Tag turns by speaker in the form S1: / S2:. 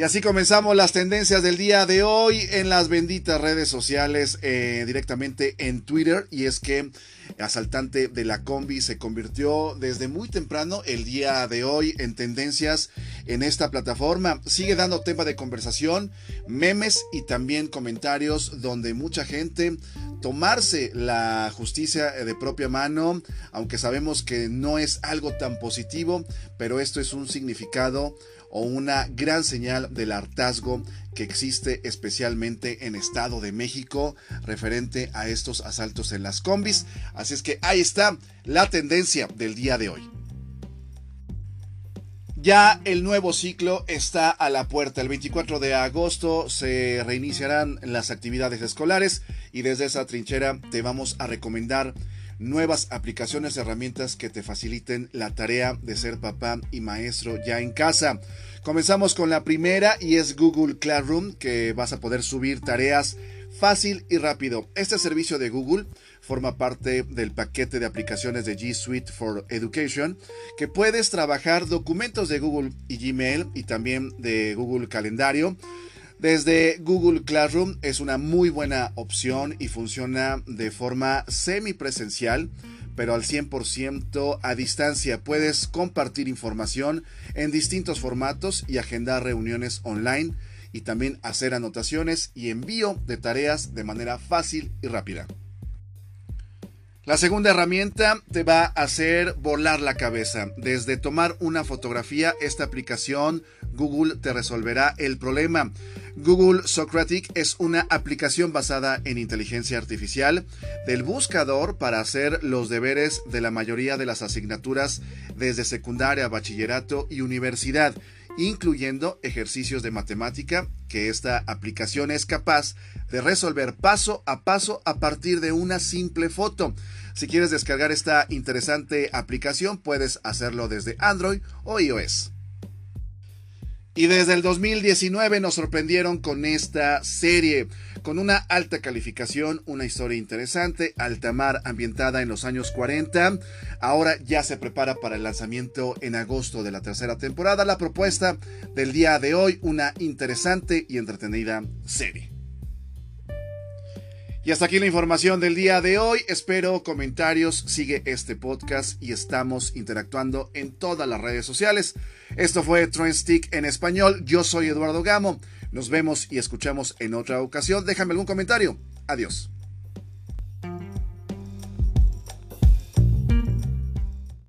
S1: Y así comenzamos las tendencias del día de hoy en las benditas redes sociales, eh, directamente en Twitter. Y es que asaltante de la combi se convirtió desde muy temprano el día de hoy en tendencias en esta plataforma. Sigue dando tema de conversación, memes y también comentarios donde mucha gente tomarse la justicia de propia mano, aunque sabemos que no es algo tan positivo, pero esto es un significado o una gran señal del hartazgo que existe especialmente en Estado de México referente a estos asaltos en las combis. Así es que ahí está la tendencia del día de hoy. Ya el nuevo ciclo está a la puerta. El 24 de agosto se reiniciarán las actividades escolares y desde esa trinchera te vamos a recomendar nuevas aplicaciones, herramientas que te faciliten la tarea de ser papá y maestro ya en casa. Comenzamos con la primera y es Google Classroom, que vas a poder subir tareas fácil y rápido. Este servicio de Google forma parte del paquete de aplicaciones de G Suite for Education, que puedes trabajar documentos de Google y Gmail y también de Google Calendario desde Google Classroom es una muy buena opción y funciona de forma semipresencial, pero al 100% a distancia. Puedes compartir información en distintos formatos y agendar reuniones online y también hacer anotaciones y envío de tareas de manera fácil y rápida. La segunda herramienta te va a hacer volar la cabeza. Desde tomar una fotografía, esta aplicación Google te resolverá el problema. Google Socratic es una aplicación basada en inteligencia artificial del buscador para hacer los deberes de la mayoría de las asignaturas desde secundaria, bachillerato y universidad, incluyendo ejercicios de matemática que esta aplicación es capaz de resolver paso a paso a partir de una simple foto. Si quieres descargar esta interesante aplicación, puedes hacerlo desde Android o iOS. Y desde el 2019 nos sorprendieron con esta serie, con una alta calificación, una historia interesante, alta mar ambientada en los años 40. Ahora ya se prepara para el lanzamiento en agosto de la tercera temporada. La propuesta del día de hoy, una interesante y entretenida serie. Y hasta aquí la información del día de hoy. Espero comentarios. Sigue este podcast y estamos interactuando en todas las redes sociales. Esto fue Trendstick en español. Yo soy Eduardo Gamo. Nos vemos y escuchamos en otra ocasión. Déjame algún comentario. Adiós.